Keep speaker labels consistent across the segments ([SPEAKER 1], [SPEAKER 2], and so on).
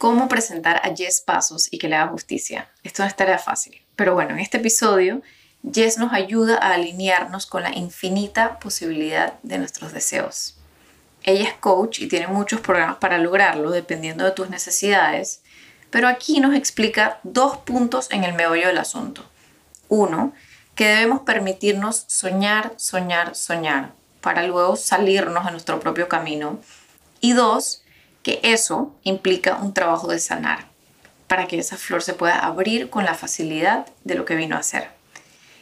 [SPEAKER 1] cómo presentar a Jess Pasos y que le haga justicia. Esto no es tarea fácil. Pero bueno, en este episodio, Jess nos ayuda a alinearnos con la infinita posibilidad de nuestros deseos. Ella es coach y tiene muchos programas para lograrlo, dependiendo de tus necesidades, pero aquí nos explica dos puntos en el meollo del asunto. Uno, que debemos permitirnos soñar, soñar, soñar, para luego salirnos de nuestro propio camino. Y dos, que eso implica un trabajo de sanar, para que esa flor se pueda abrir con la facilidad de lo que vino a ser.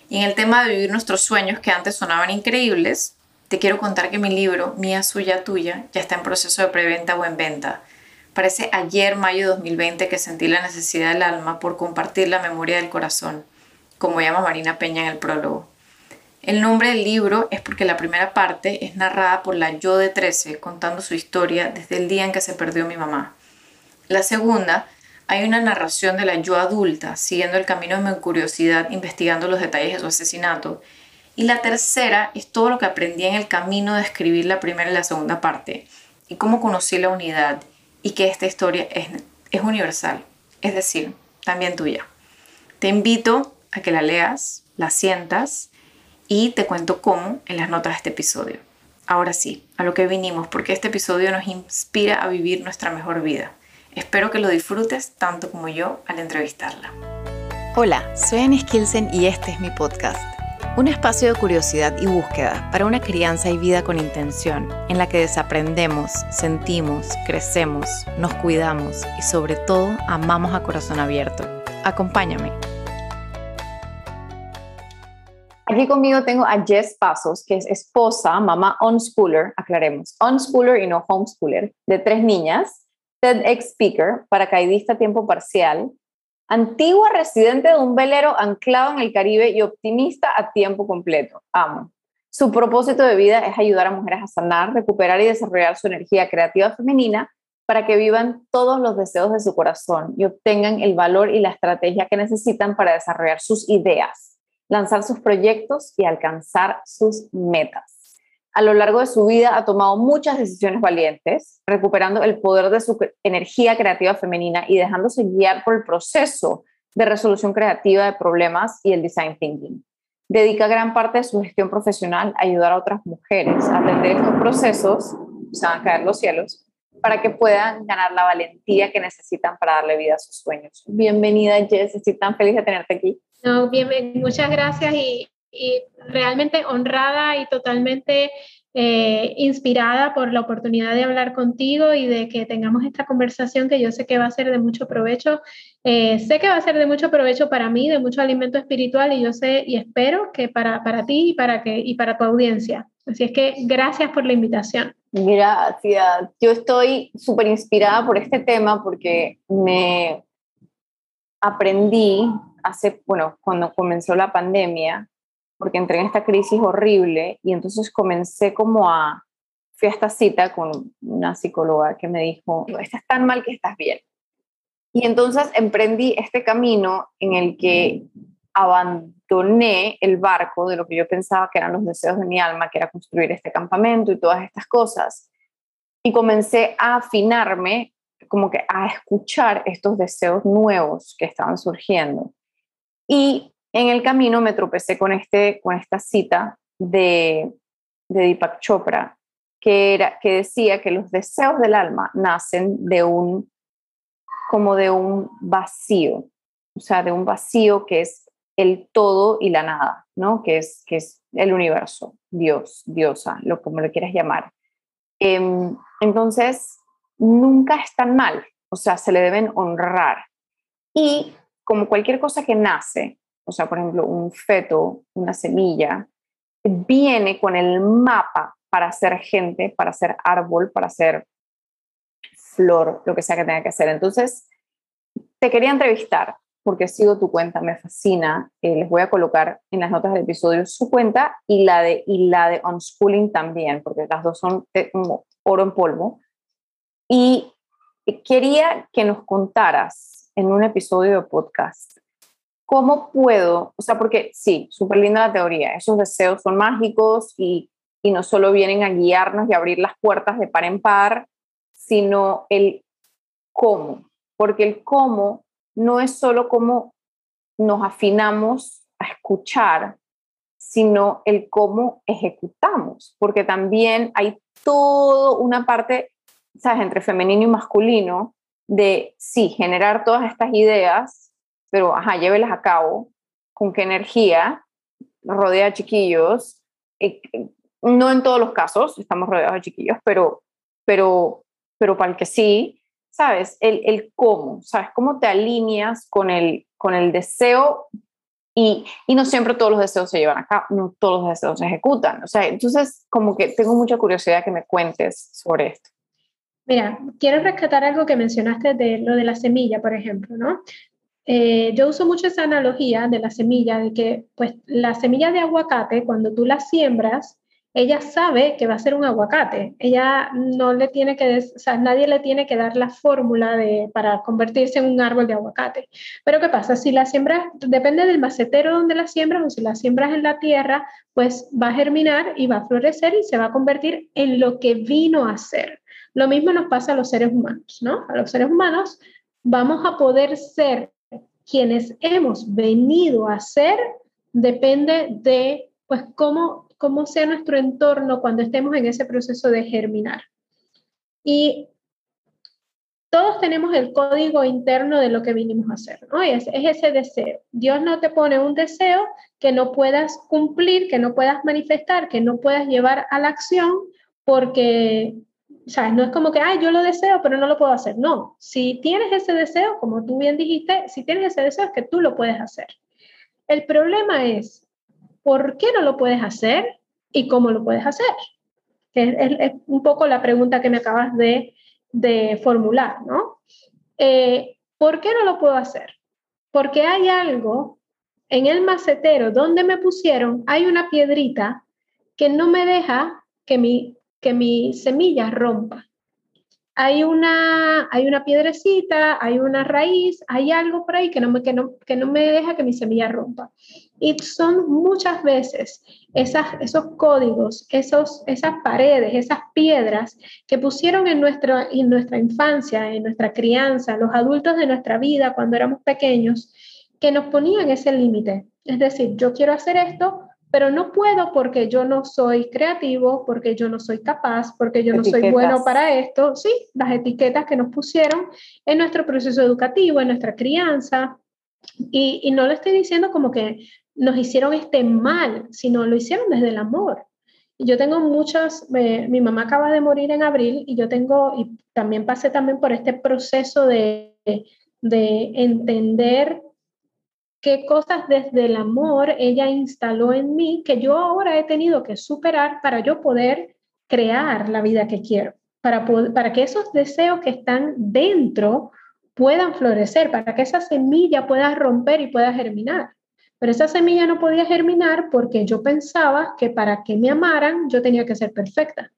[SPEAKER 1] Y en el tema de vivir nuestros sueños que antes sonaban increíbles, te quiero contar que mi libro, Mía, Suya, Tuya, ya está en proceso de preventa o en venta. Parece ayer, mayo de 2020, que sentí la necesidad del alma por compartir la memoria del corazón, como llama Marina Peña en el prólogo. El nombre del libro es porque la primera parte es narrada por la yo de 13 contando su historia desde el día en que se perdió mi mamá. La segunda, hay una narración de la yo adulta siguiendo el camino de mi curiosidad investigando los detalles de su asesinato. Y la tercera es todo lo que aprendí en el camino de escribir la primera y la segunda parte y cómo conocí la unidad y que esta historia es, es universal, es decir, también tuya. Te invito a que la leas, la sientas y te cuento cómo en las notas de este episodio. Ahora sí, a lo que vinimos, porque este episodio nos inspira a vivir nuestra mejor vida. Espero que lo disfrutes tanto como yo al entrevistarla.
[SPEAKER 2] Hola, soy Anne Skilsen y este es mi podcast. Un espacio de curiosidad y búsqueda para una crianza y vida con intención, en la que desaprendemos, sentimos, crecemos, nos cuidamos y sobre todo amamos a corazón abierto. Acompáñame. Aquí conmigo tengo a Jess Pasos, que es esposa, mamá unschooler, aclaremos, unschooler y no homeschooler, de tres niñas, TEDx speaker, paracaidista a tiempo parcial, antigua residente de un velero anclado en el Caribe y optimista a tiempo completo. Amo. Su propósito de vida es ayudar a mujeres a sanar, recuperar y desarrollar su energía creativa femenina para que vivan todos los deseos de su corazón y obtengan el valor y la estrategia que necesitan para desarrollar sus ideas lanzar sus proyectos y alcanzar sus metas. A lo largo de su vida ha tomado muchas decisiones valientes, recuperando el poder de su energía creativa femenina y dejándose guiar por el proceso de resolución creativa de problemas y el design thinking. Dedica gran parte de su gestión profesional a ayudar a otras mujeres a atender estos procesos, se van a caer los cielos, para que puedan ganar la valentía que necesitan para darle vida a sus sueños. Bienvenida, Jess, estoy tan feliz de tenerte aquí.
[SPEAKER 3] No, bien, muchas gracias y, realmente honrada y totalmente eh, inspirada por la oportunidad de hablar contigo y de que tengamos esta conversación que yo sé que va a ser de mucho provecho. Eh, sé que va a ser de mucho provecho para mí, de mucho alimento espiritual y yo sé y espero que para, para ti y para, que, y para tu audiencia. Así es que gracias por la invitación.
[SPEAKER 2] Gracias. Yo estoy súper inspirada por este tema porque me aprendí hace, bueno, cuando comenzó la pandemia, porque entré en esta crisis horrible y entonces comencé como a, fui a esta cita con una psicóloga que me dijo, estás tan mal que estás bien. Y entonces emprendí este camino en el que abandoné el barco de lo que yo pensaba que eran los deseos de mi alma, que era construir este campamento y todas estas cosas. Y comencé a afinarme, como que a escuchar estos deseos nuevos que estaban surgiendo. Y en el camino me tropecé con, este, con esta cita de, de Deepak Chopra, que, era, que decía que los deseos del alma nacen de un, como de un vacío, o sea, de un vacío que es el todo y la nada, ¿no? Que es, que es el universo, Dios, diosa, lo como lo quieras llamar. Em, entonces, nunca es tan mal, o sea, se le deben honrar. Y como cualquier cosa que nace, o sea, por ejemplo, un feto, una semilla, viene con el mapa para ser gente, para ser árbol, para ser flor, lo que sea que tenga que hacer. Entonces, te quería entrevistar porque sigo tu cuenta, me fascina. Eh, les voy a colocar en las notas del episodio su cuenta y la de, y la de Unschooling también, porque las dos son como oro en polvo. Y quería que nos contaras en un episodio de podcast. ¿Cómo puedo? O sea, porque sí, súper linda la teoría, esos deseos son mágicos y, y no solo vienen a guiarnos y abrir las puertas de par en par, sino el cómo. porque el cómo no es solo cómo nos afinamos a escuchar, sino el cómo ejecutamos, porque también hay toda una parte, ¿sabes?, entre femenino y masculino, de, sí, generar todas estas ideas, pero, ajá, llévelas a cabo, con qué energía, rodea a chiquillos, eh, no en todos los casos estamos rodeados de chiquillos, pero, pero, pero para el que sí, ¿sabes? El, el cómo, ¿sabes? Cómo te alineas con el, con el deseo y, y, no siempre todos los deseos se llevan a cabo, no todos los deseos se ejecutan. O sea, entonces como que tengo mucha curiosidad que me cuentes sobre esto.
[SPEAKER 3] Mira, quiero rescatar algo que mencionaste de lo de la semilla, por ejemplo, ¿no? Eh, yo uso mucho esa analogía de la semilla, de que pues la semilla de aguacate, cuando tú la siembras, ella sabe que va a ser un aguacate. Ella no le tiene que, o sea, nadie le tiene que dar la fórmula de, para convertirse en un árbol de aguacate. Pero ¿qué pasa? Si la siembras, depende del macetero donde la siembras o si la siembras en la tierra, pues va a germinar y va a florecer y se va a convertir en lo que vino a ser. Lo mismo nos pasa a los seres humanos, ¿no? A los seres humanos vamos a poder ser quienes hemos venido a ser depende de pues cómo, cómo sea nuestro entorno cuando estemos en ese proceso de germinar. Y todos tenemos el código interno de lo que vinimos a hacer, ¿no? es, es, ese deseo. Dios no te pone un deseo que no puedas cumplir, que no puedas manifestar, que no puedas llevar a la acción, porque sea, No es como que, ay, yo lo deseo, pero no lo puedo hacer. No, si tienes ese deseo, como tú bien dijiste, si tienes ese deseo es que tú lo puedes hacer. El problema es, ¿por qué no lo puedes hacer y cómo lo puedes hacer? Es, es, un poco la pregunta que me acabas de, de formular, ¿no? Eh, ¿Por qué no lo puedo hacer? Porque hay algo en el macetero donde me pusieron, hay una piedrita que no me deja que mi que mi semilla rompa. Hay una, hay una piedrecita, hay una raíz, hay algo por ahí que no, me, que, no, que no me deja que mi semilla rompa. Y son muchas veces esos códigos, esos, esas paredes, esas piedras que pusieron en nuestra, en nuestra infancia, en nuestra crianza, los adultos de nuestra vida cuando éramos pequeños, que nos ponían ese límite. Es decir, yo quiero hacer esto, pero no puedo porque yo no soy creativo, porque yo no soy capaz, porque yo no soy bueno para esto. Sí, las etiquetas que nos pusieron en nuestro proceso educativo, en nuestra crianza. Y, y no lo estoy diciendo como que nos hicieron este mal, sino lo hicieron desde el amor. Y yo tengo muchas, mi mamá acaba de morir en abril y yo tengo, y también pasé también por este proceso de, de entender qué cosas desde el amor ella instaló en mí que yo ahora he tenido que superar para yo poder crear la vida que quiero, para, para que esos deseos que están dentro puedan florecer, para que esa semilla pueda romper y pueda germinar. Pero esa semilla no podía germinar porque yo pensaba que para que me amaran yo tenía que ser perfecta.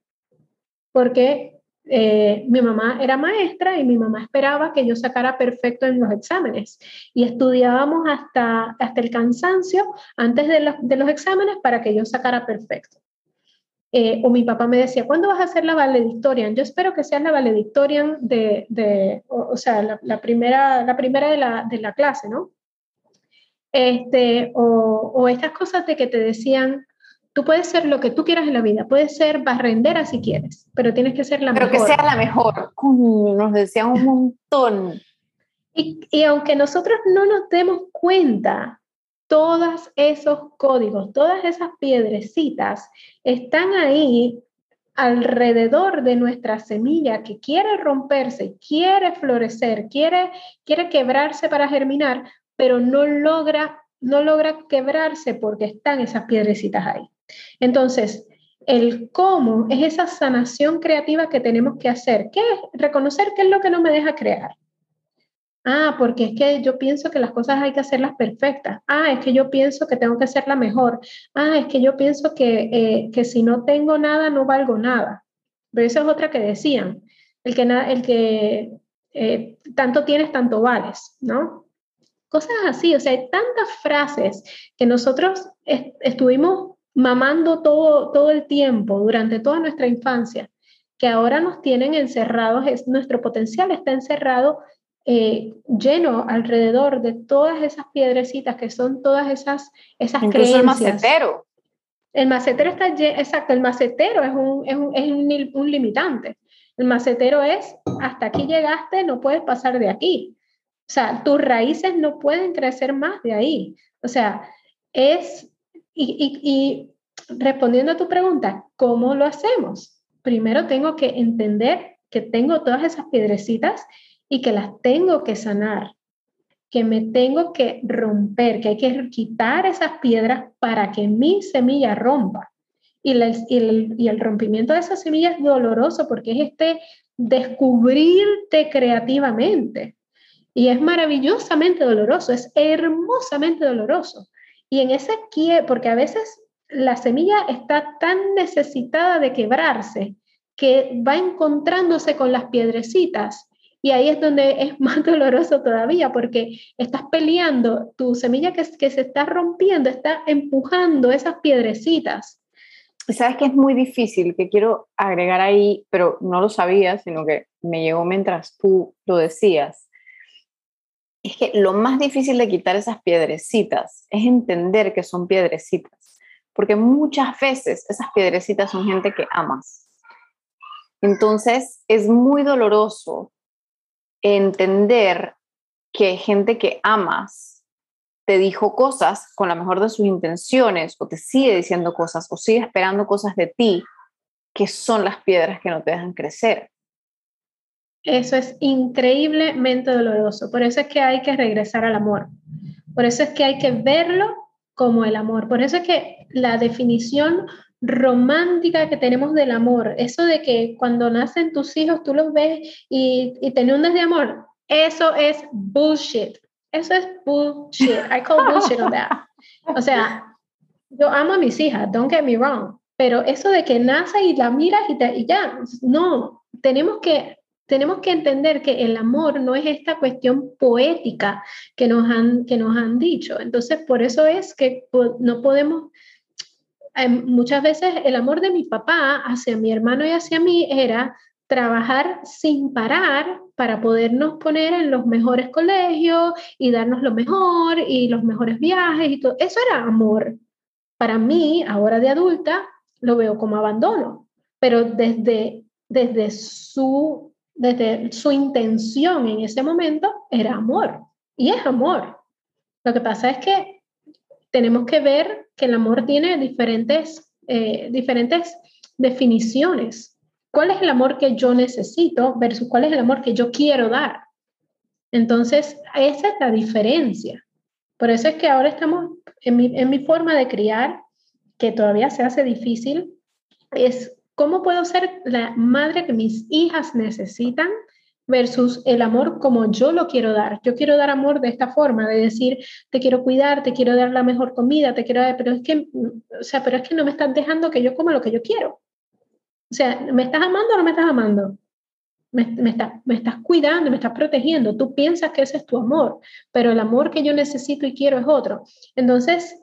[SPEAKER 3] Porque eh, mi mamá era maestra y mi mamá esperaba que yo sacara perfecto en los exámenes y estudiábamos hasta, hasta el cansancio antes de, los exámenes para que yo sacara perfecto. Eh, o mi papá me decía, ¿cuándo vas a hacer la valedictorian? Yo espero que seas la valedictorian de, o, sea, la, primera, la primera de la, de la clase, ¿no? Este, o estas cosas de que te decían, Tú puedes ser lo que tú quieras en la vida, puedes ser barrendera si quieres, pero tienes que ser la
[SPEAKER 2] mejor.
[SPEAKER 3] Pero
[SPEAKER 2] que sea la mejor. Nos decían un montón.
[SPEAKER 3] Y, y aunque nosotros no nos demos cuenta, todos esos códigos, todas esas piedrecitas están ahí alrededor de nuestra semilla que quiere romperse, quiere florecer, quiere, quiere quebrarse para germinar, pero no logra, no logra quebrarse porque están esas piedrecitas ahí. Entonces, el cómo es esa sanación creativa que tenemos que hacer. ¿Qué es? Reconocer qué es lo que no me deja crear. Ah, porque es que yo pienso que las cosas hay que hacerlas perfectas. Ah, es que yo pienso que tengo que hacerla mejor. Ah, es que yo pienso que, eh, que si no tengo nada, no valgo nada. Pero esa es otra que decían. El que, el que eh, tanto tienes, tanto vales, ¿no? Cosas así, o sea, hay tantas frases que nosotros estuvimos mamando todo, todo el tiempo, durante toda nuestra infancia, que ahora nos tienen encerrados, es, nuestro potencial está encerrado eh, lleno alrededor de todas esas piedrecitas que son todas esas, esas
[SPEAKER 2] Incluso el macetero.
[SPEAKER 3] El macetero está, exacto, el macetero es un, es un, es un, un limitante. El macetero es, hasta aquí llegaste, no puedes pasar de aquí. O sea, tus raíces no pueden crecer más de ahí. O sea, es, y, respondiendo a tu pregunta, ¿cómo lo hacemos? Primero tengo que entender que tengo todas esas piedrecitas y que las tengo que sanar, que me tengo que romper, que hay que quitar esas piedras para que mi semilla rompa. Y, el, y el rompimiento de esa semilla es doloroso porque es este descubrirte creativamente. Y es maravillosamente doloroso, es hermosamente doloroso. Y en ese quiebre, porque a veces la semilla está tan necesitada de quebrarse que va encontrándose con las piedrecitas y ahí es donde es más doloroso todavía porque estás peleando, tu semilla que, que se está rompiendo está empujando esas piedrecitas.
[SPEAKER 2] Sabes que es muy difícil, que quiero agregar ahí, pero no lo sabía, sino que me llegó mientras tú lo decías. Es que lo más difícil de quitar esas piedrecitas es entender que son piedrecitas, porque muchas veces esas piedrecitas son gente que amas. Entonces es muy doloroso entender que gente que amas te dijo cosas con la mejor de sus intenciones o te sigue diciendo cosas o sigue esperando cosas de ti que son las piedras que no te dejan crecer.
[SPEAKER 3] Eso es increíblemente doloroso. Por eso es que hay que regresar al amor. Por eso es que hay que verlo como el amor. Por eso es que la definición romántica que tenemos del amor, eso de que cuando nacen tus hijos tú los ves y, y te de amor, eso es bullshit. Eso es bullshit. I call bullshit on that. O sea, yo amo a mis hijas, don't get me wrong, pero eso de que nace y la miras y ya, no, tenemos que tenemos que entender que el amor no es esta cuestión poética que nos han, que nos han dicho. Entonces, por eso es que no podemos Em, muchas veces el amor de mi papá hacia mi hermano y hacia mí era trabajar sin parar para podernos poner en los mejores colegios y darnos lo mejor y los mejores viajes y todo. Eso era amor. Para mí, ahora de adulta, lo veo como abandono, pero desde, desde, su, desde su intención en ese momento era amor. Y es amor. Lo que pasa es que tenemos que ver que el amor tiene diferentes, eh, diferentes definiciones. ¿Cuál es el amor que yo necesito versus cuál es el amor que yo quiero dar? Entonces, esa es la diferencia. Por eso es que ahora estamos en mi, en mi forma de criar, que todavía se hace difícil, es cómo puedo ser la madre que mis hijas necesitan versus el amor como yo lo quiero dar. Yo quiero dar amor de esta forma, de decir, te quiero cuidar, te quiero dar la mejor comida, te quiero dar, pero es que, o sea, pero es que no me estás dejando que yo coma lo que yo quiero. O sea, ¿me estás amando o no me estás amando? Me, me, me estás cuidando, me estás protegiendo. Tú piensas que ese es tu amor, pero el amor que yo necesito y quiero es otro. Entonces,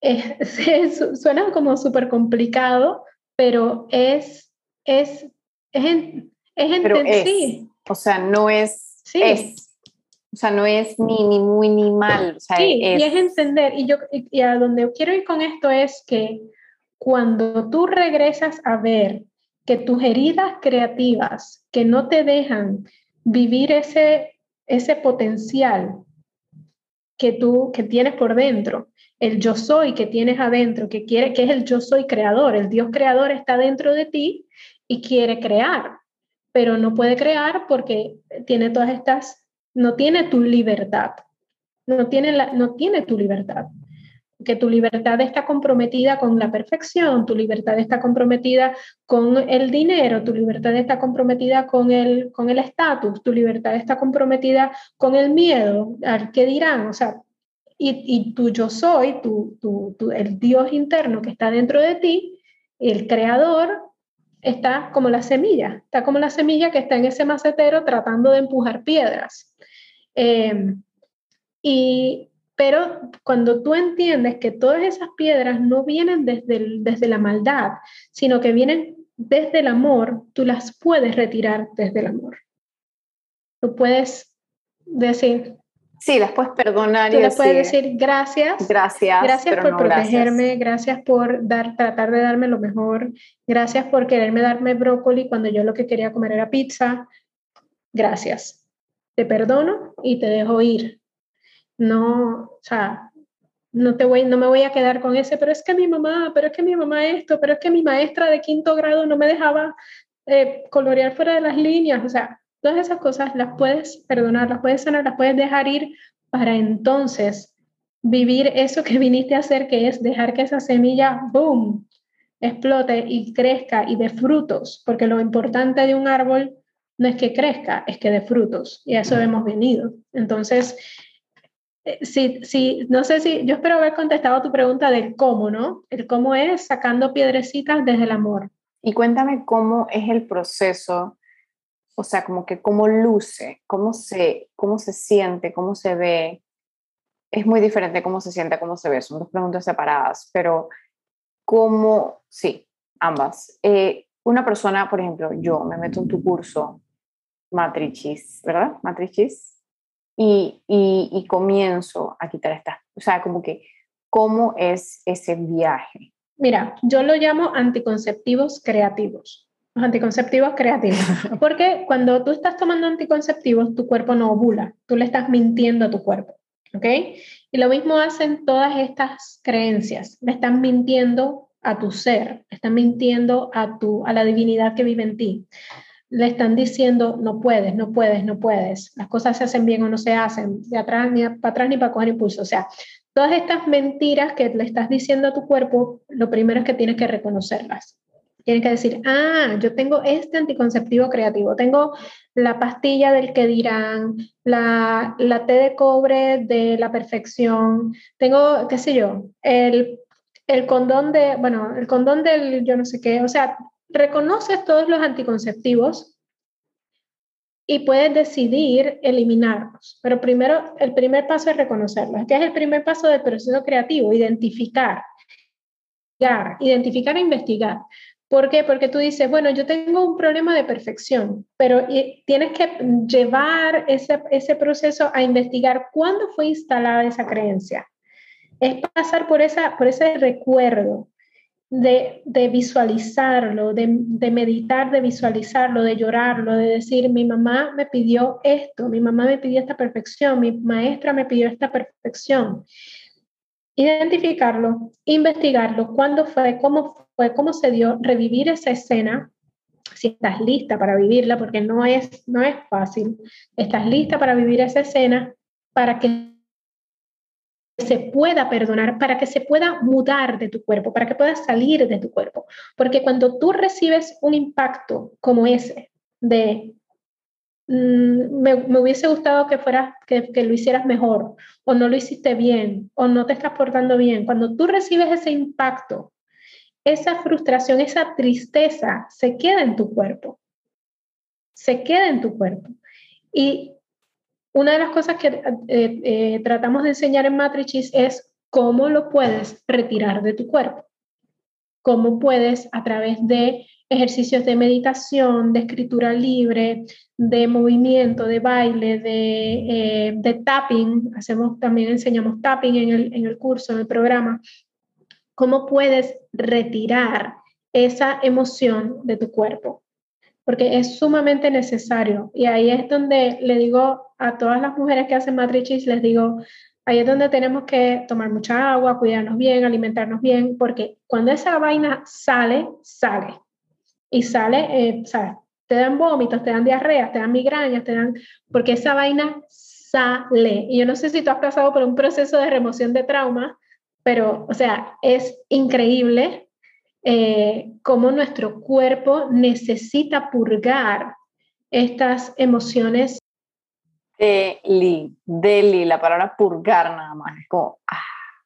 [SPEAKER 3] suena como súper complicado, pero es, es, es, es
[SPEAKER 2] entender, O sea, no es, es. O sea, no es ni, ni muy ni mal. O sea,
[SPEAKER 3] sí, y es entender. Y, yo, y a donde quiero ir con esto es que cuando tú regresas a ver que tus heridas creativas que no te dejan vivir ese, ese potencial que tú que tienes por dentro, el yo soy que tienes adentro, que quiere que es el yo soy creador, el Dios creador está dentro de ti y quiere crear pero no puede crear porque tiene todas estas, no tiene tu libertad, no tiene, la, no tiene tu libertad, que tu libertad está comprometida con la perfección, tu libertad está comprometida con el dinero, tu libertad está comprometida con el con el estatus, tu libertad está comprometida con el miedo al que dirán, o sea, y, y tu yo soy, tu, tu, tu, el Dios interno que está dentro de ti, el creador, está como la semilla, está como la semilla que está en ese macetero tratando de empujar piedras. Em, y, pero cuando tú entiendes que todas esas piedras no vienen desde, desde la maldad, sino que vienen desde el amor, tú las puedes retirar desde el amor. tú puedes decir,
[SPEAKER 2] Sí, las puedes perdonar
[SPEAKER 3] Tú y puedes decir gracias.
[SPEAKER 2] Gracias.
[SPEAKER 3] Gracias por protegerme, gracias. por dar, tratar de darme lo mejor, gracias por quererme darme brócoli cuando yo lo que quería comer era pizza. Gracias. Te perdono y te dejo ir. No, o sea, no, te voy, no me voy a quedar con ese, pero es que mi mamá, pero es que mi mamá esto, pero es que mi maestra de quinto grado no me dejaba eh, colorear fuera de las líneas. O sea, Todas esas cosas las puedes perdonar, las puedes sanar, las puedes dejar ir para entonces vivir eso que viniste a hacer, que es dejar que esa semilla, boom, explote y crezca y dé frutos, porque lo importante de un árbol no es que crezca, es que dé frutos, y a eso hemos venido. Entonces, sí, sí, no sé si, yo espero haber contestado tu pregunta del cómo, ¿no? El cómo es sacando piedrecitas desde el amor.
[SPEAKER 2] Y cuéntame cómo es el proceso o sea, como que cómo luce, cómo se, cómo se siente, cómo se ve. Es muy diferente cómo se siente, cómo se ve. Son dos preguntas separadas, pero cómo, sí, ambas. Eh, una persona, por ejemplo, yo me meto en tu curso Matrichis, ¿verdad? Matrichis. Y, y, y comienzo a quitar estas, o sea, como que, ¿cómo es ese viaje?
[SPEAKER 3] Mira, yo lo llamo anticonceptivos creativos los anticonceptivos creativos. Porque cuando tú estás tomando anticonceptivos, tu cuerpo no ovula, tú le estás mintiendo a tu cuerpo. ¿Ok? Y lo mismo hacen todas estas creencias, le están mintiendo a tu ser, le están mintiendo a, tu, a la divinidad que vive en ti. Le están diciendo, no puedes, no puedes, no puedes, las cosas se hacen bien o no se hacen, de atrás ni para atrás ni para coger impulso. O sea, todas estas mentiras que le estás diciendo a tu cuerpo, lo primero es que tienes que reconocerlas. Tienen que decir, ah, yo tengo este anticonceptivo creativo, tengo la pastilla del que dirán, la, la té de cobre de la perfección, tengo, qué sé yo, el, el condón de, bueno, el condón del yo no sé qué, o sea, reconoces todos los anticonceptivos y puedes decidir eliminarlos. Pero primero, el primer paso es reconocerlos. ¿Qué es el primer paso del proceso creativo? Identificar. Identificar e investigar. ¿Por qué? Porque tú dices, bueno, yo tengo un problema de perfección, pero tienes que llevar ese, ese proceso a investigar cuándo fue instalada esa creencia. Es pasar por, esa, por ese recuerdo de, de visualizarlo, de, de, meditar, de visualizarlo, de llorarlo, de decir, mi mamá me pidió esto, mi mamá me pidió esta perfección, mi maestra me pidió esta perfección identificarlo, investigarlo, cuándo fue, cómo fue, cómo se dio, revivir esa escena, si estás lista para vivirla, porque no es, no es fácil, estás lista para vivir esa escena para que se pueda perdonar, para que se pueda mudar de tu cuerpo, para que puedas salir de tu cuerpo. Porque cuando tú recibes un impacto como ese de Mm, me, me, hubiese gustado que, fueras, que, que, lo hicieras mejor o no lo hiciste bien o no te estás portando bien. Cuando tú recibes ese impacto, esa frustración, esa tristeza se queda en tu cuerpo. Se queda en tu cuerpo. Y una de las cosas que eh, eh, tratamos de enseñar en Matrices es cómo lo puedes retirar de tu cuerpo. Cómo puedes a través de ejercicios de meditación, de escritura libre, de movimiento, de baile, de, eh, tapping. Hacemos, también enseñamos tapping en el, en el curso, en el programa. ¿Cómo puedes retirar esa emoción de tu cuerpo? Porque es sumamente necesario. Y ahí es donde le digo a todas las mujeres que hacen matrices, les digo, ahí es donde tenemos que tomar mucha agua, cuidarnos bien, alimentarnos bien, porque cuando esa vaina sale, sale y sale, eh, sea, Te dan vómitos, te dan diarreas, te dan migrañas, te dan, porque esa vaina sale. Y yo no sé si tú has pasado por un proceso de remoción de trauma, pero, o sea, es increíble eh, cómo nuestro cuerpo necesita purgar estas emociones.
[SPEAKER 2] Deli, deli, la palabra purgar nada más, es como, ah,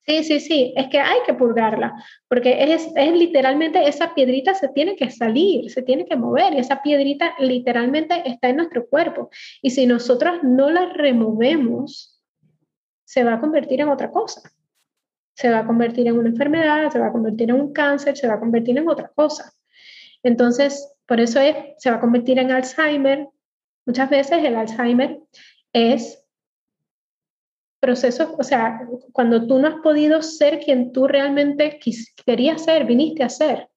[SPEAKER 3] Sí, sí, sí, es que hay que purgarla, porque es, es literalmente esa piedrita se tiene que salir, se tiene que mover, y esa piedrita literalmente está en nuestro cuerpo. Y si nosotros no la removemos, se va a convertir en otra cosa. Se va a convertir en una enfermedad, se va a convertir en un cáncer, se va a convertir en otra cosa. Entonces, por eso es, se va a convertir en Alzheimer, Muchas veces el Alzheimer es proceso, o sea, cuando tú no has podido ser quien tú realmente querías ser, viniste a ser.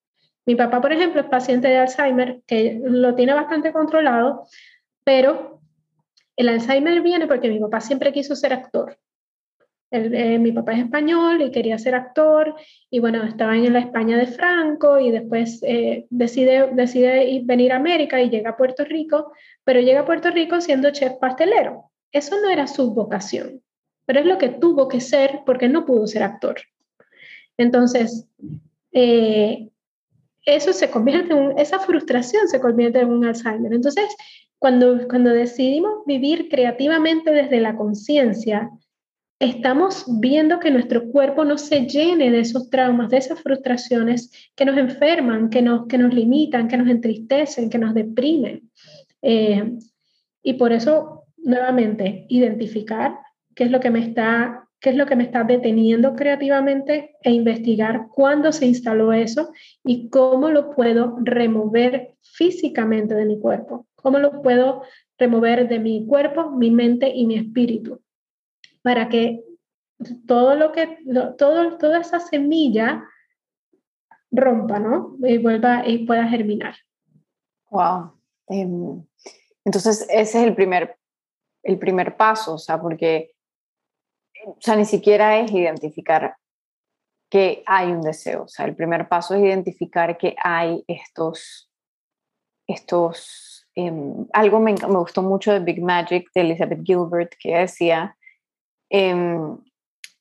[SPEAKER 3] Mi papá, por ejemplo, es paciente de Alzheimer, que lo tiene bastante controlado, pero el Alzheimer viene porque mi papá siempre quiso ser actor. Eh, mi papá es español y quería ser actor y bueno, estaba en la España de Franco y después eh, decide, decide venir a América y llega a Puerto Rico, pero llega a Puerto Rico siendo chef pastelero. Eso no era su vocación, pero es lo que tuvo que ser porque no pudo ser actor. Entonces, eh, eso se convierte en, esa frustración se convierte en un Alzheimer. Entonces, cuando, cuando decidimos vivir creativamente desde la conciencia, estamos viendo que nuestro cuerpo no se llene de esos traumas, de esas frustraciones que nos enferman, que nos, que nos limitan, que nos entristecen, que nos deprimen. Eh, y por eso, nuevamente, identificar qué es lo que me está qué es lo que me está deteniendo creativamente e investigar cuándo se instaló eso y cómo lo puedo remover físicamente de mi cuerpo, cómo lo puedo remover de mi cuerpo, mi mente y mi espíritu, para que todo lo que, todo, toda esa semilla rompa, ¿no? Y vuelva y pueda germinar.
[SPEAKER 2] Wow. Em, entonces, ese es el primer, el primer paso, o sea, porque o sea, ni siquiera es identificar que hay un deseo. O sea, el primer paso es identificar que hay estos, estos, em, algo me, me, gustó mucho de Big Magic de Elizabeth Gilbert que decía, em,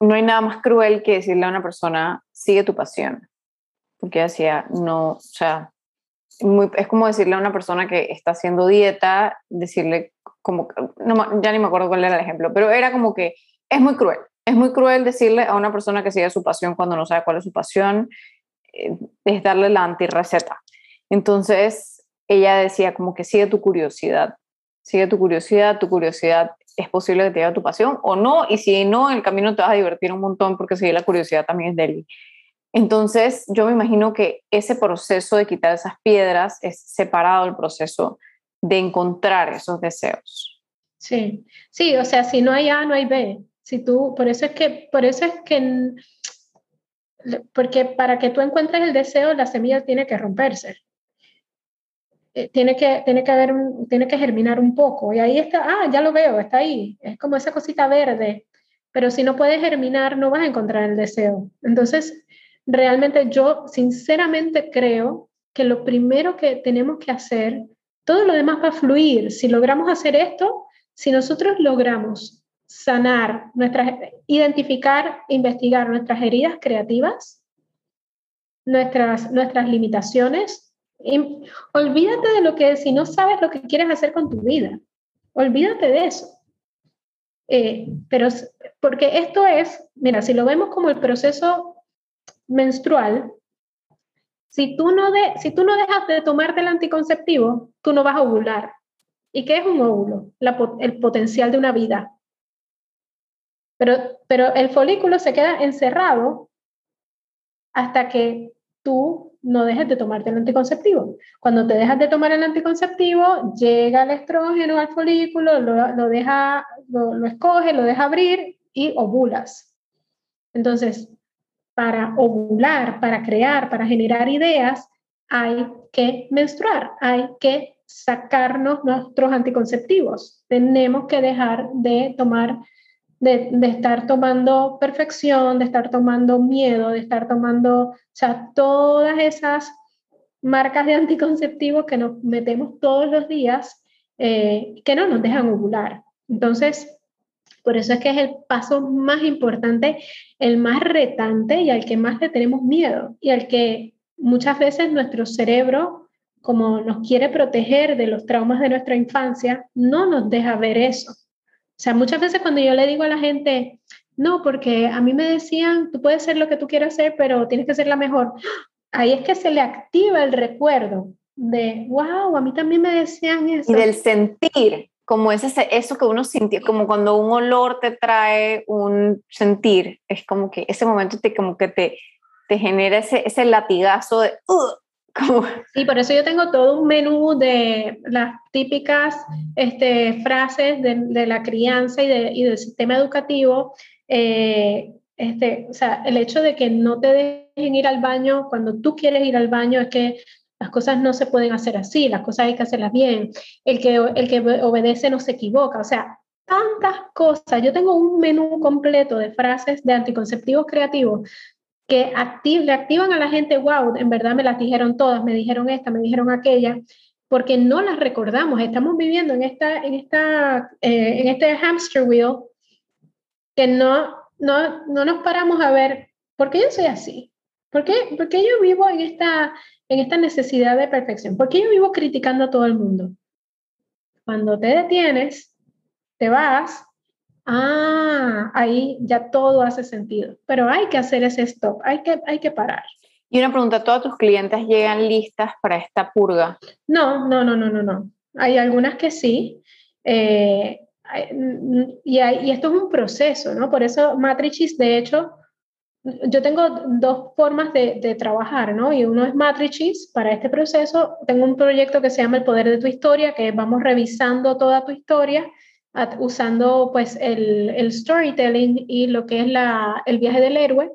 [SPEAKER 2] no hay nada más cruel que decirle a una persona, sigue tu pasión. Porque decía, no, o sea, es como decirle a una persona que está haciendo dieta, decirle como, no, ya ni me acuerdo cuál era el ejemplo, pero era como que es muy cruel. Es muy cruel decirle a una persona que sigue su pasión cuando no sabe cuál es su pasión, eh, es darle la antirreceta. Entonces, ella decía como que sigue tu curiosidad, sigue tu curiosidad, tu curiosidad es posible que te lleve tu pasión o no, y si no, en el camino te vas a divertir un montón porque seguir la curiosidad también es débil. Entonces, yo me imagino que ese proceso de quitar esas piedras es separado del proceso de encontrar esos deseos.
[SPEAKER 3] Sí, sí, o sea, si no hay A, no hay B. Si tú, por eso es que, por eso es que, porque para que tú encuentres el deseo, la semilla tiene que romperse. Eh, tiene que, tiene que haber tiene que germinar un poco. Y ahí está, ah, ya lo veo, está ahí. Es como esa cosita verde. Pero si no puedes germinar, no vas a encontrar el deseo. Entonces, realmente yo sinceramente creo que lo primero que tenemos que hacer, todo lo demás va a fluir. Si logramos hacer esto, si nosotros logramos sanar, nuestras, identificar, investigar nuestras heridas creativas, nuestras, nuestras limitaciones. Olvídate de lo que, si no sabes lo que quieres hacer con tu vida, olvídate de eso. Eh, pero, porque esto es, mira, si lo vemos como el proceso menstrual, si tú no, de, si tú no dejas de tomarte el anticonceptivo, tú no vas a ovular. ¿Y qué es un óvulo? el potencial de una vida. Pero, el folículo se queda encerrado hasta que tú no dejes de tomarte el anticonceptivo. Cuando te dejas de tomar el anticonceptivo, llega el estrógeno al folículo, lo, deja, lo, escoge, lo deja abrir y ovulas. Entonces, para ovular, para crear, para generar ideas, hay que menstruar, hay que sacarnos nuestros anticonceptivos. Tenemos que dejar de tomar de, estar tomando perfección, de estar tomando miedo, de estar tomando, o sea, todas esas marcas de anticonceptivos que nos metemos todos los días eh, que no nos dejan ovular. Entonces, por eso es que es el paso más importante, el más retante y al que más le tenemos miedo y al que muchas veces nuestro cerebro, como nos quiere proteger de los traumas de nuestra infancia, no nos deja ver eso. O sea, muchas veces cuando yo le digo a la gente, no, porque a mí me decían, tú puedes ser lo que tú quieras ser, pero tienes que ser la mejor. Ahí es que se le activa el recuerdo de, wow, a mí también me decían eso.
[SPEAKER 2] Y del sentir, como ese, eso que uno sintió, como cuando un olor te trae un sentir, es como que ese momento te, como que te, te genera ese, ese latigazo de,
[SPEAKER 3] Y por eso yo tengo todo un menú de las típicas este, frases de, la crianza y, y, del sistema educativo. Eh, este, o sea, el hecho de que no te dejen ir al baño cuando tú quieres ir al baño es que las cosas no se pueden hacer así, las cosas hay que hacerlas bien. El que, el que obedece no se equivoca. O sea, tantas cosas. Yo tengo un menú completo de frases de anticonceptivos creativos que le activan a la gente, wow, en verdad me las dijeron todas, me dijeron esta, me dijeron aquella, porque no las recordamos. Estamos viviendo en, esta, en, esta, eh, en este hamster wheel que no, no, no nos paramos a ver, ¿por qué yo soy así? ¿Por qué, ¿Por qué yo vivo en esta, en esta necesidad de perfección? ¿Por qué yo vivo criticando a todo el mundo? Cuando te detienes, te vas ah, ahí ya todo hace sentido. Pero hay que hacer ese stop, hay que, hay que parar.
[SPEAKER 2] Y una pregunta, ¿todos tus clientes llegan listas para esta purga?
[SPEAKER 3] No, no, no, no, no, no. Hay algunas que sí. Eh, y, y, esto es un proceso, ¿no? Por eso Matrices, de hecho, yo tengo dos formas de, de, trabajar, ¿no? Y uno es Matrices para este proceso. Tengo un proyecto que se llama El Poder de tu Historia, que vamos revisando toda tu historia usando pues el, el, storytelling y lo que es la, el viaje del héroe.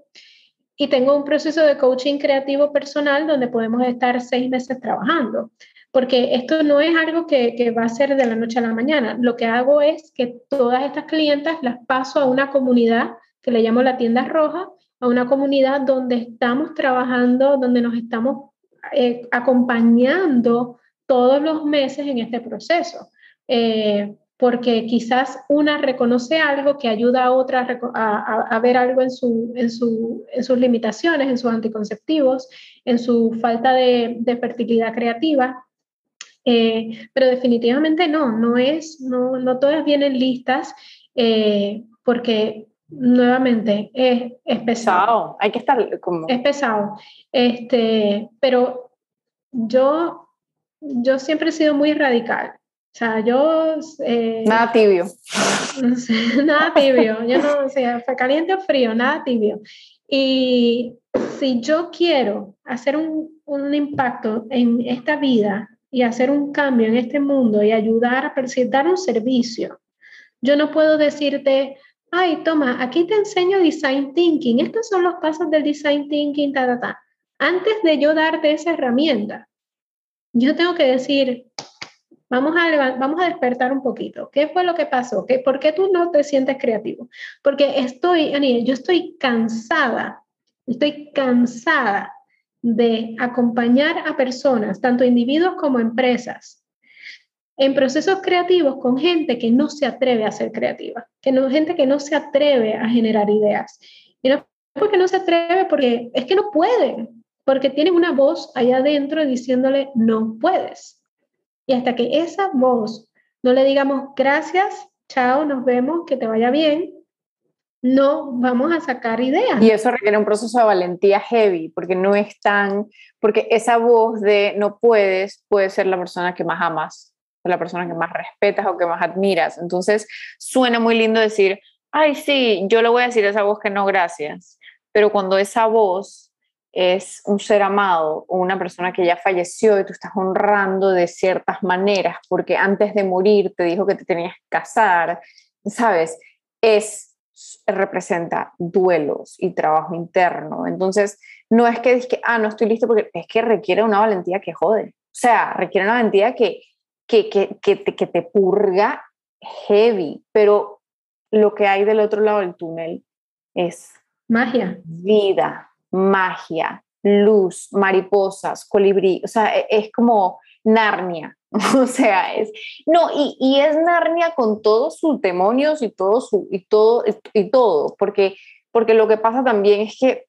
[SPEAKER 3] Y tengo un proceso de coaching creativo personal donde podemos estar seis meses trabajando. Porque esto no es algo que, que va a ser de la noche a la mañana. Lo que hago es que todas estas clientas las paso a una comunidad que le llamo la tienda roja, a una comunidad donde estamos trabajando, donde nos estamos eh, acompañando todos los meses en este proceso. Eh, porque quizás una reconoce algo que ayuda a otra a, ver algo en, su, en, su, en, sus limitaciones, en sus anticonceptivos, en su falta de, fertilidad creativa. Eh, pero definitivamente no, no es, no, no todas vienen listas eh, porque nuevamente es, es pesado.
[SPEAKER 2] Hay que estar como...
[SPEAKER 3] Es pesado. Este, pero yo, yo siempre he sido muy radical. O sea, yo...
[SPEAKER 2] Eh, nada tibio.
[SPEAKER 3] nada tibio. Yo no, o sea, fue caliente o frío, nada tibio. Y si yo quiero hacer un, un impacto en esta vida y hacer un cambio en este mundo y ayudar a dar un servicio, yo no puedo decirte, ay, toma, aquí te enseño design thinking, estos son los pasos del design thinking, ta, ta, ta. Antes de yo darte esa herramienta, yo tengo que decir, Vamos a, vamos a despertar un poquito. ¿Qué fue lo que pasó? ¿Qué, ¿Por qué tú no te sientes creativo? Porque estoy, Aniel, yo estoy cansada, estoy cansada de acompañar a personas, tanto individuos como empresas, en procesos creativos con gente que no se atreve a ser creativa, que no, gente que no se atreve a generar ideas. Y no porque no se atreve, porque es que no pueden, porque tienen una voz allá adentro diciéndole, no puedes. Y hasta que esa voz no le digamos gracias, chao, nos vemos, que te vaya bien, no vamos a sacar ideas.
[SPEAKER 2] Y eso requiere un proceso de valentía heavy, porque no es tan, porque esa voz de no puedes puede ser la persona que más amas, o la persona que más respetas o que más admiras. Entonces suena muy lindo decir, ay, sí, yo le voy a decir a esa voz que no, gracias. Pero cuando esa voz es un ser amado o una persona que ya falleció y tú estás honrando de ciertas maneras porque antes de morir te dijo que te tenías que casar, ¿sabes? Es representa duelos y trabajo interno. Entonces, no es que digas que, ah, no estoy listo porque es que requiere una valentía que jode. O sea, requiere una valentía que, que, que, que, te, que te purga heavy, pero lo que hay del otro lado del túnel es
[SPEAKER 3] magia.
[SPEAKER 2] Vida, magia, luz, mariposas, colibrí, o sea, e, es como Narnia, o sea, es, no, y, y, es Narnia con todos sus demonios y todo, su, y todo, y todo, porque, porque lo que pasa también es que,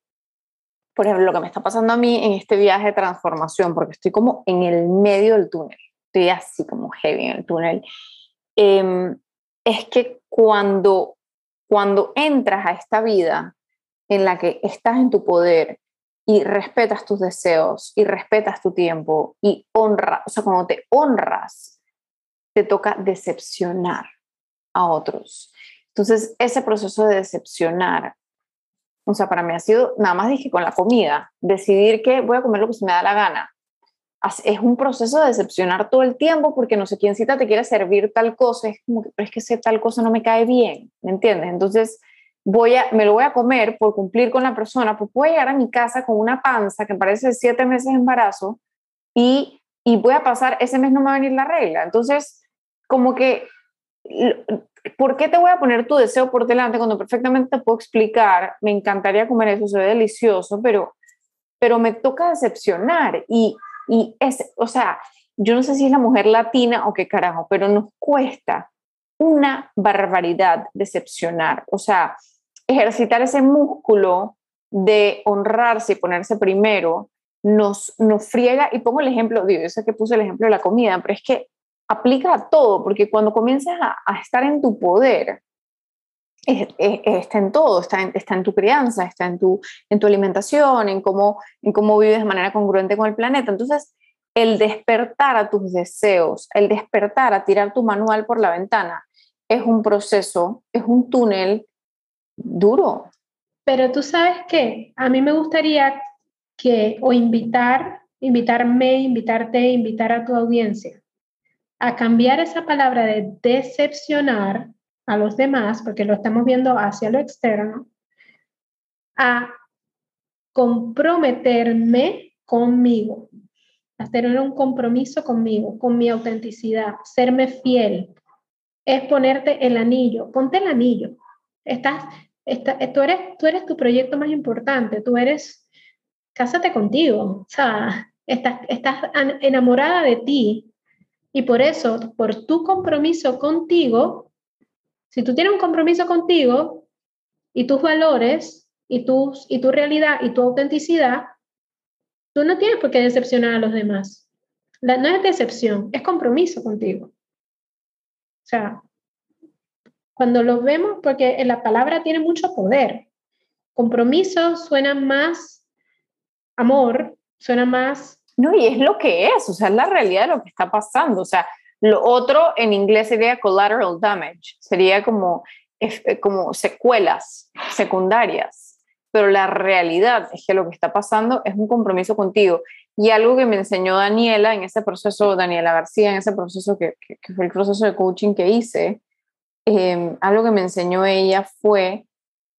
[SPEAKER 2] por ejemplo, lo que me está pasando a mí en este viaje de transformación, porque estoy como en el medio del túnel, estoy así como heavy en el túnel, em, es que cuando, cuando entras a esta vida, en la que estás en tu poder y respetas tus deseos y respetas tu tiempo y honra, o sea, cuando te honras, te toca decepcionar a otros. Entonces, ese proceso de decepcionar, o sea, para mí ha sido, nada más dije con la comida, decidir que voy a comer lo que se me da la gana. es un proceso de decepcionar todo el tiempo porque no sé quién cita te quiere servir tal cosa, es como que, pero es que ese tal cosa no me cae bien, ¿me entiendes? Entonces, voy a, me lo voy a comer por cumplir con la persona, pues voy a llegar a mi casa con una panza que parece siete meses de embarazo y, y voy a pasar, ese mes no me va a venir la regla. Entonces, como que, ¿por qué te voy a poner tu deseo por delante cuando perfectamente te puedo explicar? Me encantaría comer eso, se ve delicioso, pero, pero me toca decepcionar y, y es, o sea, yo no sé si es la mujer latina o qué carajo, pero nos cuesta una barbaridad decepcionar. O sea, ejercitar ese músculo de honrarse y ponerse primero nos, nos friega. Y pongo el ejemplo, digo, yo sé que puse el ejemplo de la comida, pero es que aplica a todo, porque cuando comienzas a, estar en tu poder, está en todo, está en, está en, tu crianza, está en tu, en tu alimentación, en cómo, en cómo vives de manera congruente con el planeta. Entonces, el despertar a tus deseos, el despertar a tirar tu manual por la ventana, es un proceso, es un túnel duro.
[SPEAKER 3] Pero tú sabes que a mí me gustaría que, o invitar, invitarme, invitarte, invitar a tu audiencia a cambiar esa palabra de decepcionar a los demás, porque lo estamos viendo hacia lo externo, a comprometerme conmigo, a tener un compromiso conmigo, con mi autenticidad, serme fiel, es ponerte el anillo, ponte el anillo. Estás, tú, eres, tú eres tu proyecto más importante, tú eres, cásate contigo, o sea, estás, estás enamorada de ti y por eso, por tu compromiso contigo, si tú tienes un compromiso contigo y tus valores y, tus, y tu realidad y tu autenticidad, tú no tienes por qué decepcionar a los demás. no es decepción, es compromiso contigo. O sea, cuando lo vemos, porque la palabra tiene mucho poder. Compromiso suena más amor, suena más
[SPEAKER 2] no, y es lo que es, o sea, es la realidad de lo que está pasando. O sea, lo otro en inglés sería collateral damage, sería como, eh, como secuelas secundarias. Pero la realidad es que lo que está pasando es un compromiso contigo. Y algo que me enseñó Daniela en ese proceso, Daniela García, en ese proceso que, que, fue el proceso de coaching que hice, eh, algo que me enseñó ella fue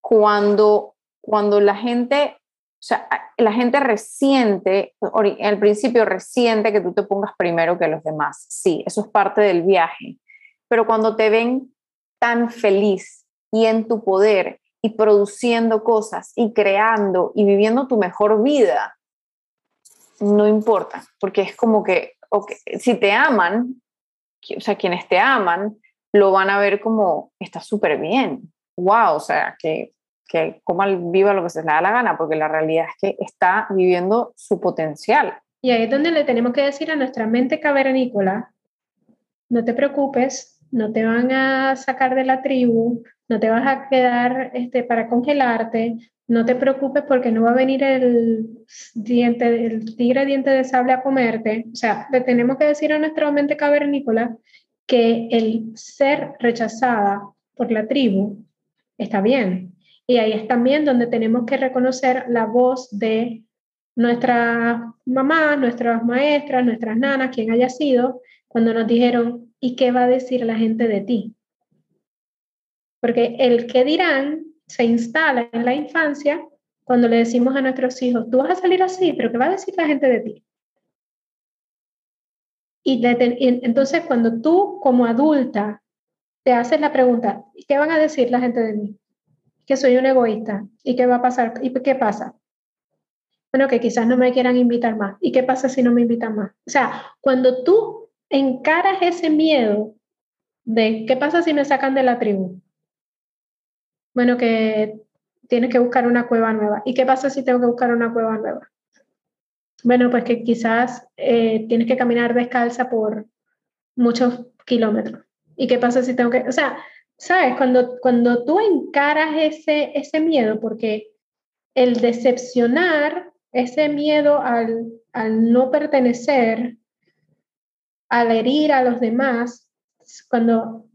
[SPEAKER 2] cuando, cuando la gente o sea, la gente resiente, al principio resiente que tú te pongas primero que los demás. Sí, eso es parte del viaje. Pero cuando te ven tan feliz y en tu poder y produciendo cosas y creando y viviendo tu mejor vida, no importa, porque es como que si te aman, o sea, quienes te aman, lo van a ver como está súper bien. Wow, o sea, que que coma viva lo que se le da la gana, porque la realidad es que está viviendo su potencial.
[SPEAKER 3] Y ahí es donde le tenemos que decir a nuestra mente cavernícola, no te preocupes, no te van a sacar de la tribu, no te vas a quedar este, para congelarte, no te preocupes porque no va a venir el, diente, el tigre diente de sable a comerte. O sea, le tenemos que decir a nuestra mente cavernícola que el ser rechazada por la tribu está bien, y ahí es también donde tenemos que reconocer la voz de nuestras mamás, nuestras maestras, nuestras nanas, quien haya sido, cuando nos dijeron, ¿y qué va a decir la gente de ti? Porque el que dirán se instala en la infancia cuando le decimos a nuestros hijos, tú vas a salir así, pero ¿qué va a decir la gente de ti? Y, entonces cuando tú como adulta te haces la pregunta, ¿qué van a decir la gente de mí? que soy un egoísta. ¿Y qué va a pasar? ¿Y qué pasa? Bueno, que quizás no me quieran invitar más. ¿Y qué pasa si no me invitan más? O sea, cuando tú encaras ese miedo de qué pasa si me sacan de la tribu. Bueno, que tienes que buscar una cueva nueva. ¿Y qué pasa si tengo que buscar una cueva nueva? Bueno, pues que quizás eh, tienes que caminar descalza por muchos kilómetros. ¿Y qué pasa si tengo que...? O sea, ¿sabes? Cuando, cuando tú encaras ese, ese miedo, porque el decepcionar, ese miedo al, al no pertenecer, al herir a los demás, cuando,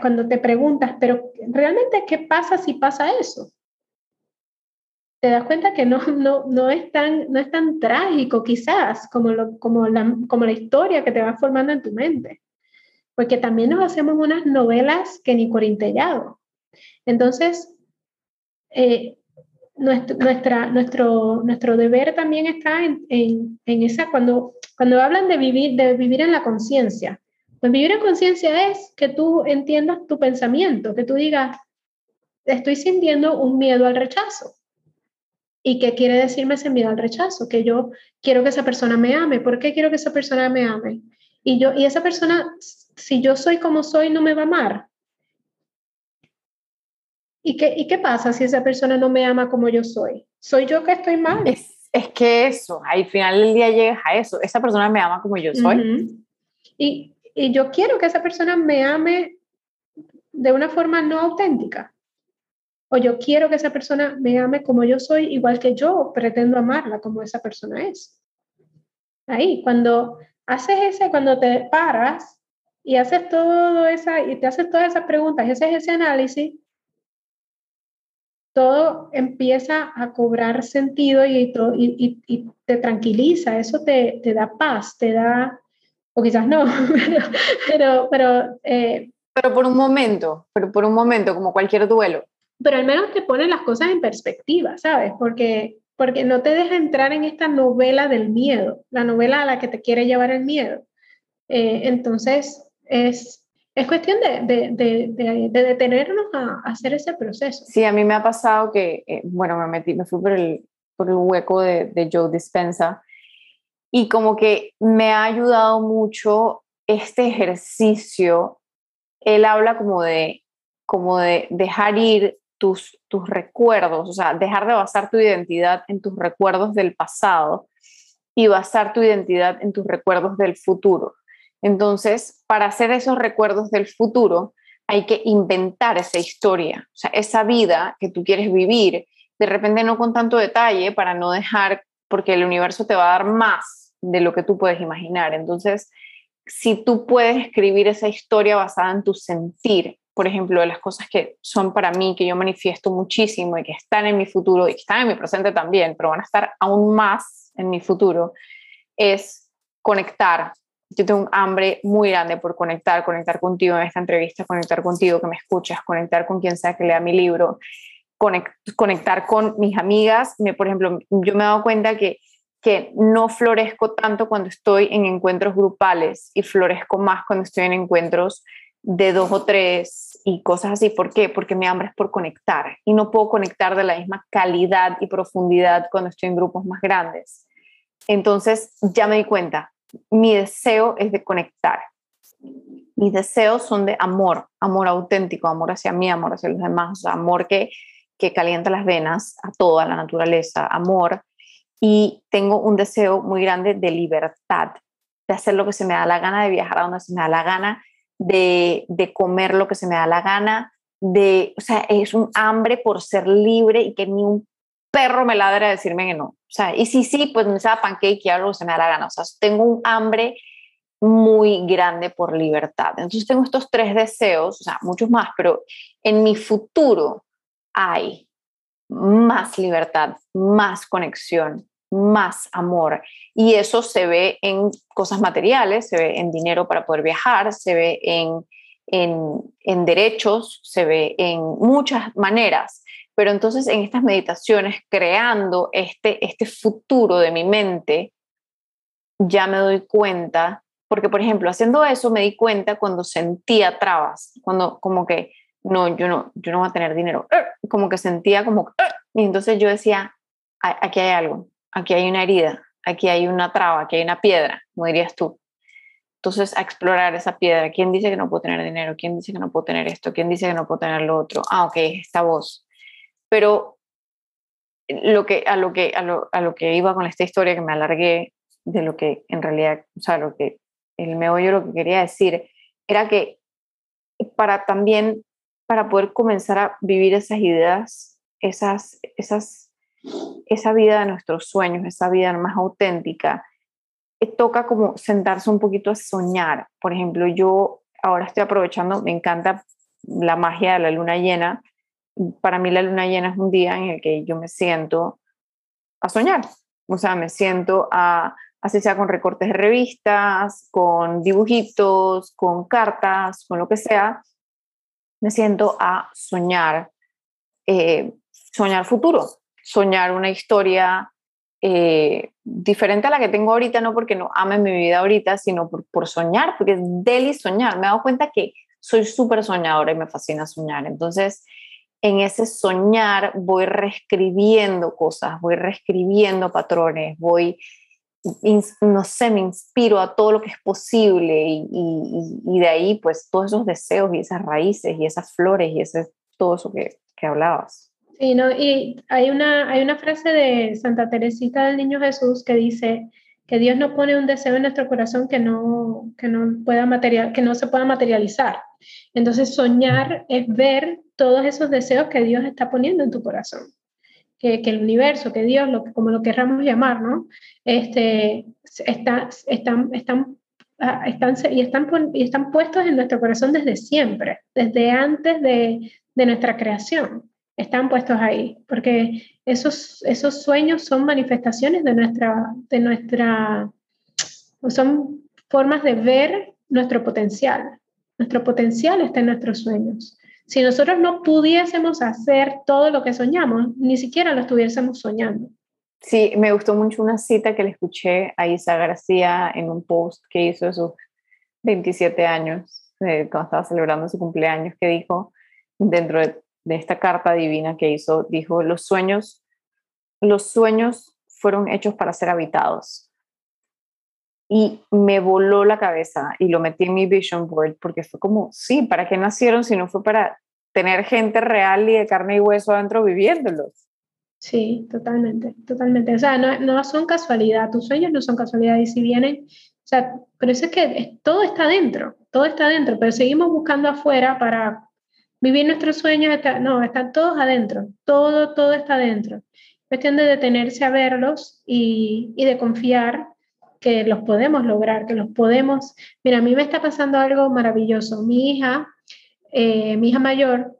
[SPEAKER 3] cuando te preguntas, pero realmente, ¿qué pasa si pasa eso? Te das cuenta que no, no, no, es, tan, no es tan trágico quizás como, lo, como, la, como la historia que te va formando en tu mente. Porque también nos hacemos unas novelas que ni corintellado. Entonces, eh, nuestro, nuestra, nuestro, nuestro deber también está en, en, en, esa, cuando, cuando hablan de vivir, de vivir en la conciencia. Pues vivir en conciencia es que tú entiendas tu pensamiento, que tú digas, estoy sintiendo un miedo al rechazo. ¿Y qué quiere decirme ese miedo al rechazo? Que yo quiero que esa persona me ame. ¿Por qué quiero que esa persona me ame? Y, yo, y esa persona, si yo soy como soy, no me va a amar. ¿Y qué, ¿Y qué pasa si esa persona no me ama como yo soy? ¿Soy yo que estoy mal?
[SPEAKER 2] Es, es que eso, al final del día llegas a eso. Esa persona me ama como yo soy.
[SPEAKER 3] y, y yo quiero que esa persona me ame de una forma no auténtica. O yo quiero que esa persona me ame como yo soy, igual que yo pretendo amarla como esa persona es. Ahí, cuando haces ese, cuando te paras y haces todo esa, y te haces todas esas preguntas y haces ese análisis, todo empieza a cobrar sentido y, te tranquiliza, eso te, te, da paz, te da, o quizás no, pero... Pero, eh,
[SPEAKER 2] pero por un momento, pero por un momento, como cualquier duelo
[SPEAKER 3] pero al menos te pone las cosas en perspectiva, ¿sabes? Porque, porque no te deja entrar en esta novela del miedo, la novela a la que te quiere llevar el miedo. Eh, entonces, es, es cuestión de, de, de, de detenernos a, hacer ese proceso.
[SPEAKER 2] Sí, a mí me ha pasado que, eh, bueno, me metí, me fui por el, por el hueco de, Joe Dispensa y como que me ha ayudado mucho este ejercicio. Él habla como de, como de dejar ir tus, tus recuerdos, o sea, dejar de basar tu identidad en tus recuerdos del pasado y basar tu identidad en tus recuerdos del futuro. Entonces, para hacer esos recuerdos del futuro, hay que inventar esa historia, o sea, esa vida que tú quieres vivir, de repente no con tanto detalle para no dejar, porque el universo te va a dar más de lo que tú puedes imaginar. Entonces, si tú puedes escribir esa historia basada en tu sentir, por ejemplo, de las cosas que son para mí, que yo manifiesto muchísimo y que están en mi futuro y que están en mi presente también, pero van a estar aún más en mi futuro, es conectar. Yo tengo un hambre muy grande por conectar, conectar contigo en esta entrevista, conectar contigo que me escuchas, conectar con quien sea que lea mi libro, conectar con mis amigas. Por ejemplo, yo me he dado cuenta que que no florezco tanto cuando estoy en encuentros grupales y florezco más cuando estoy en encuentros de dos o tres y cosas así. ¿Por qué? Porque mi hambre es por conectar y no puedo conectar de la misma calidad y profundidad cuando estoy en grupos más grandes. Entonces ya me di cuenta, mi deseo es de conectar. Mis deseos son de amor, amor auténtico, amor hacia mí, amor hacia los demás, amor que, que calienta las venas a toda la naturaleza, amor. Y tengo un deseo muy grande de libertad, de hacer lo que se me da la gana, de viajar a donde se me da la gana, de, comer lo que se me da la gana, de, o sea, es un hambre por ser libre y que ni un perro me ladra a decirme que no. O sea, y sí, sí, pues me sabe pancake y algo se me da la gana. O sea, tengo un hambre muy grande por libertad. Entonces tengo estos tres deseos, o sea, muchos más, pero en mi futuro hay más libertad, más conexión, más amor. Y eso se ve en cosas materiales, se ve en dinero para poder viajar, se ve en, en, derechos, se ve en muchas maneras. Pero entonces en estas meditaciones, creando este, este futuro de mi mente, ya me doy cuenta, porque por ejemplo, haciendo eso me di cuenta cuando sentía trabas, cuando como que, no, yo no, yo no voy a tener dinero, como que sentía como, y entonces yo decía, aquí hay algo, aquí hay una herida, aquí hay una traba, aquí hay una piedra, como dirías tú. Entonces, a explorar esa piedra. ¿Quién dice que no puedo tener dinero? ¿Quién dice que no puedo tener esto? ¿Quién dice que no puedo tener lo otro? Ah, ok, esta voz. Pero lo que, a, lo que, a, lo, a lo que iba con esta historia, que me alargué de lo que en realidad, o sea, lo que el meollo lo que quería decir, era que para también, para poder comenzar a vivir esas ideas, esas, esas esa vida de nuestros sueños, esa vida más auténtica, eh, toca como sentarse un poquito a soñar. Por ejemplo, yo ahora estoy aprovechando, me encanta la magia de la luna llena. Para mí la luna llena es un día en el que yo me siento a soñar, o sea, me siento a, así sea con recortes de revistas, con dibujitos, con cartas, con lo que sea, me siento a soñar, eh, soñar futuro, soñar una historia eh, diferente a la que tengo ahorita, no porque no ame mi vida ahorita, sino por, soñar, porque es deli soñar. Me he dado cuenta que soy súper soñadora y me fascina soñar. Entonces, en ese soñar voy reescribiendo cosas, voy reescribiendo patrones, voy, no sé, me inspiro a todo lo que es posible y, y, de ahí pues todos esos deseos y esas raíces y esas flores y ese, todo eso que, que hablabas.
[SPEAKER 3] Sí, no, y hay una, hay una frase de Santa Teresita del Niño Jesús que dice que Dios no pone un deseo en nuestro corazón que no, que no, pueda material, que no se pueda materializar. Entonces, soñar es ver todos esos deseos que Dios está poniendo en tu corazón. Que, que el universo, que Dios, lo, como lo querramos llamar, ¿no? Este, está, están, están, ah, están, y, están, y están puestos en nuestro corazón desde siempre, desde antes de, de nuestra creación están puestos ahí, porque esos, esos sueños son manifestaciones de nuestra, de nuestra, son formas de ver nuestro potencial. Nuestro potencial está en nuestros sueños. Si nosotros no pudiésemos hacer todo lo que soñamos, ni siquiera lo estuviésemos soñando.
[SPEAKER 2] Sí, me gustó mucho una cita que le escuché a Isa García en un post que hizo de sus 27 años, eh, cuando estaba celebrando su cumpleaños, que dijo, dentro de de esta carta divina que hizo, dijo, los sueños, los sueños fueron hechos para ser habitados. Y me voló la cabeza y lo metí en mi vision board porque fue como, sí, ¿para qué nacieron si no fue para tener gente real y de carne y hueso adentro viviéndolos?
[SPEAKER 3] Sí, totalmente, totalmente. O sea, no, no son casualidad, tus sueños no son casualidad y si vienen, o sea, pero eso es que todo está dentro, todo está dentro, pero seguimos buscando afuera para Vivir nuestros sueños, está, no, están todos adentro, todo, todo está adentro. Cuestión de detenerse a verlos y, de confiar que los podemos lograr, que los podemos. Mira, a mí me está pasando algo maravilloso. Mi hija, eh, mi hija mayor,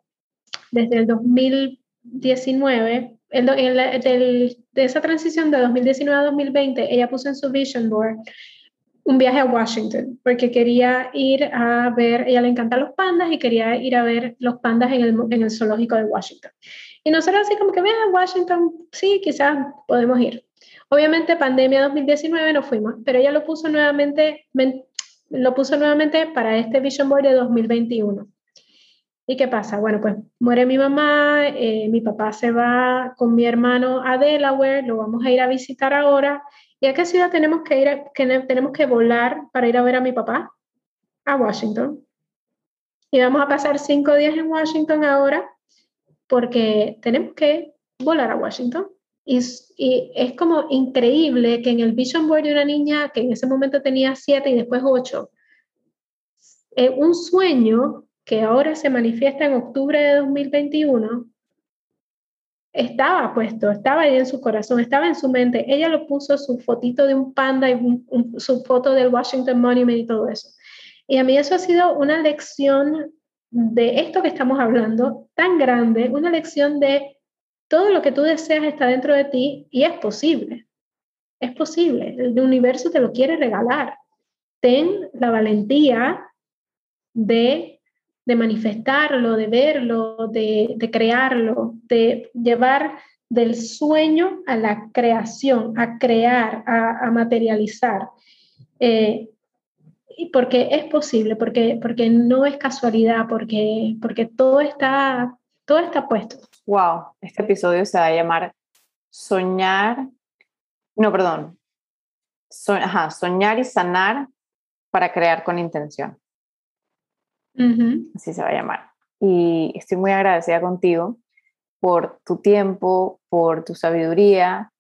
[SPEAKER 3] desde el 2019, el, de esa transición de 2019 a 2020, ella puso en su vision board un viaje a Washington, porque quería ir a ver, ella le encantan los pandas y quería ir a ver los pandas en el, en el zoológico de Washington. Y nosotros así como que, vean, a Washington, sí, quizás podemos ir. Obviamente, pandemia 2019 no fuimos, pero ella lo puso nuevamente, lo puso nuevamente para este Vision Board de 2021. ¿Y qué pasa? Bueno, pues muere mi mamá, eh, mi papá se va con mi hermano a Delaware, lo vamos a ir a visitar ahora ¿Y a qué ciudad tenemos que ir, que tenemos que volar para ir a ver a mi papá? A Washington. Y vamos a pasar cinco días en Washington ahora porque tenemos que volar a Washington. Y, y, es como increíble que en el vision board de una niña que en ese momento tenía siete y después ocho, eh, un sueño que ahora se manifiesta en octubre de 2021 estaba puesto, estaba ahí en su corazón, estaba en su mente. Ella lo puso su fotito de un panda y su foto del Washington Monument y todo eso. Y a mí eso ha sido una lección de esto que estamos hablando tan grande, una lección de todo lo que tú deseas está dentro de ti y es posible. Es posible. El universo te lo quiere regalar. Ten la valentía de de manifestarlo, de verlo, de, crearlo, de llevar del sueño a la creación, a crear, a, materializar. Eh, porque es posible, porque, porque no es casualidad, porque, porque todo, está, todo está puesto.
[SPEAKER 2] Wow, este episodio se va a llamar Soñar, no, perdón, soñar y sanar para crear con intención así se va a llamar. Y estoy muy agradecida contigo por tu tiempo, por tu sabiduría.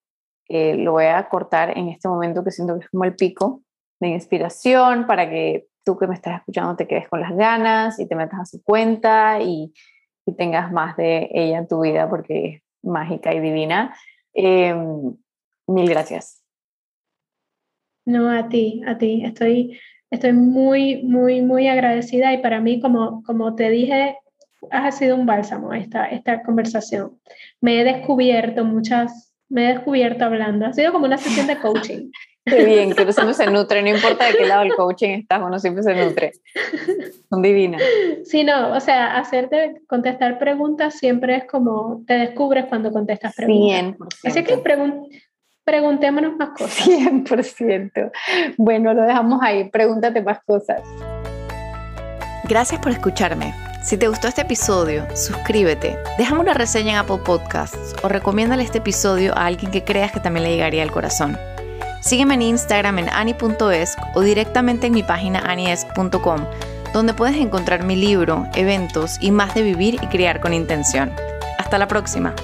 [SPEAKER 2] lo voy a cortar en este momento que siento que es como el pico de inspiración para que tú que me estás escuchando te quedes con las ganas y te metas a su cuenta y, y tengas más de ella en tu vida porque es mágica y divina. Em, mil gracias.
[SPEAKER 3] No, a ti, a ti. Estoy Estoy muy, muy, muy agradecida y para mí, como, como te dije, ha sido un bálsamo esta, esta conversación. Me he descubierto muchas, me he descubierto hablando. Ha sido como una sesión de coaching.
[SPEAKER 4] Qué bien, que uno se nutre, no importa de qué lado del coaching estás, uno siempre se nutre. Son divinas.
[SPEAKER 3] Sí, no, o sea, hacerte contestar preguntas siempre es como te descubres cuando contestas preguntas. 100%. Así que preguntémonos más cosas.
[SPEAKER 4] 100%. Bueno, lo dejamos ahí, pregúntate más cosas.
[SPEAKER 2] Gracias por escucharme. Si te gustó este episodio, suscríbete, déjame una reseña en Apple Podcasts o recomiéndale este episodio a alguien que creas que también le llegaría al corazón. Sígueme en Instagram en ani.esc o directamente en mi página aniesc.com, donde puedes encontrar mi libro, eventos y más de vivir y criar con intención. Hasta la próxima.